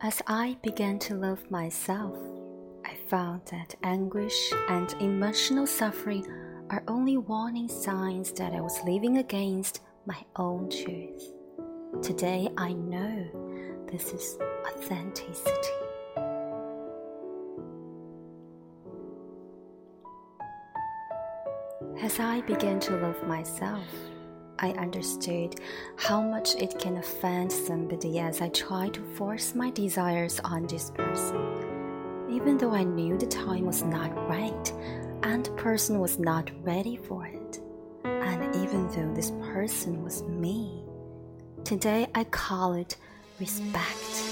As I began to love myself, I found that anguish and emotional suffering are only warning signs that I was living against my own truth. Today I know this is authenticity. As I began to love myself, I understood how much it can offend somebody as I tried to force my desires on this person. Even though I knew the time was not right and the person was not ready for it, and even though this person was me, today I call it respect.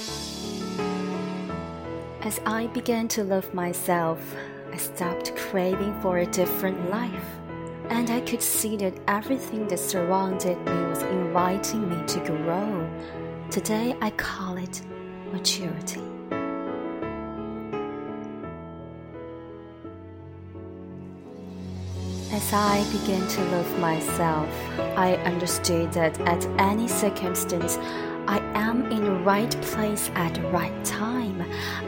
As I began to love myself, I stopped craving for a different life and I could see that everything that surrounded me was inviting me to grow. Today I call it maturity. As I began to love myself, I understood that at any circumstance, I am in the right place at the right time,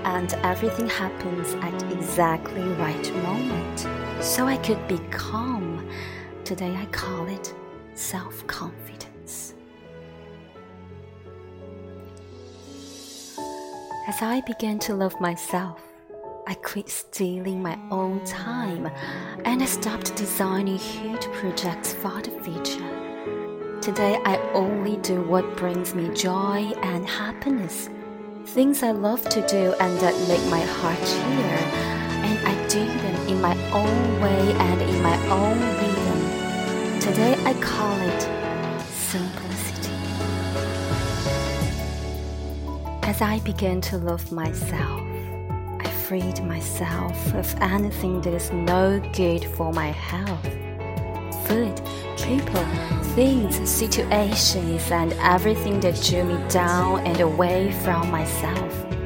and everything happens at exactly right moment. So I could be calm. Today I call it self-confidence. As I began to love myself, I quit stealing my own time and I stopped designing huge projects for the future. Today I only do what brings me joy and happiness, things I love to do and that make my heart cheer, and I do in my own way and in my own rhythm. Today I call it simplicity. As I began to love myself, I freed myself of anything that is no good for my health. Food, people, things, situations, and everything that drew me down and away from myself.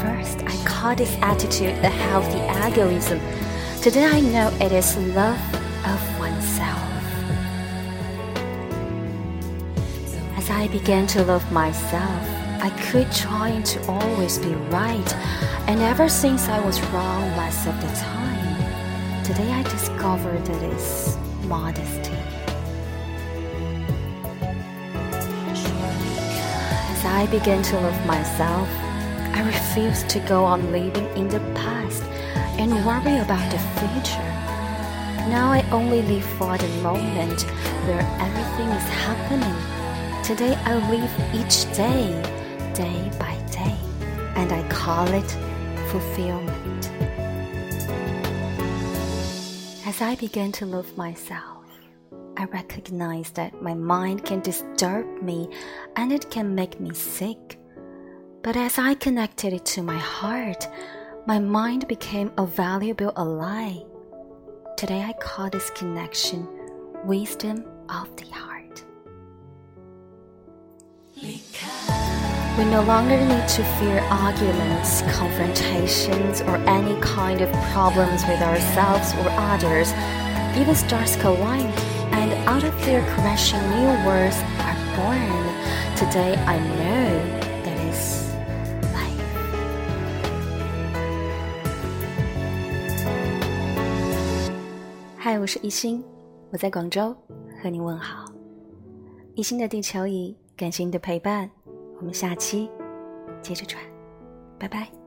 First, I called this attitude a healthy egoism. Today, I know it is love of oneself. As I began to love myself, I quit trying to always be right, and ever since I was wrong less of the time, today I discovered that it's modesty. As I began to love myself, I refuse to go on living in the past and worry about the future. Now I only live for the moment where everything is happening. Today I live each day, day by day, and I call it fulfillment. As I begin to love myself, I recognize that my mind can disturb me and it can make me sick. But as I connected it to my heart, my mind became a valuable ally. Today I call this connection wisdom of the heart. We no longer need to fear arguments, confrontations, or any kind of problems with ourselves or others. Even stars collide, and out of their crashing, new worlds are born. Today I know that is 嗨，我是一心，我在广州和你问好。一心的地球仪，感谢你的陪伴。我们下期接着转，拜拜。